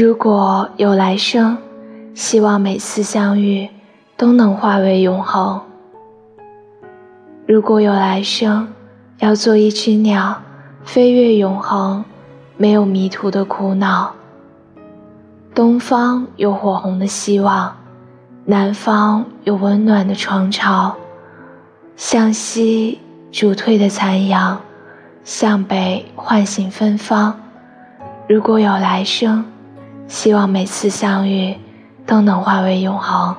如果有来生，希望每次相遇都能化为永恒。如果有来生，要做一只鸟，飞越永恒，没有迷途的苦恼。东方有火红的希望，南方有温暖的床巢，向西逐退的残阳，向北唤醒芬芳。如果有来生。希望每次相遇都能化为永恒。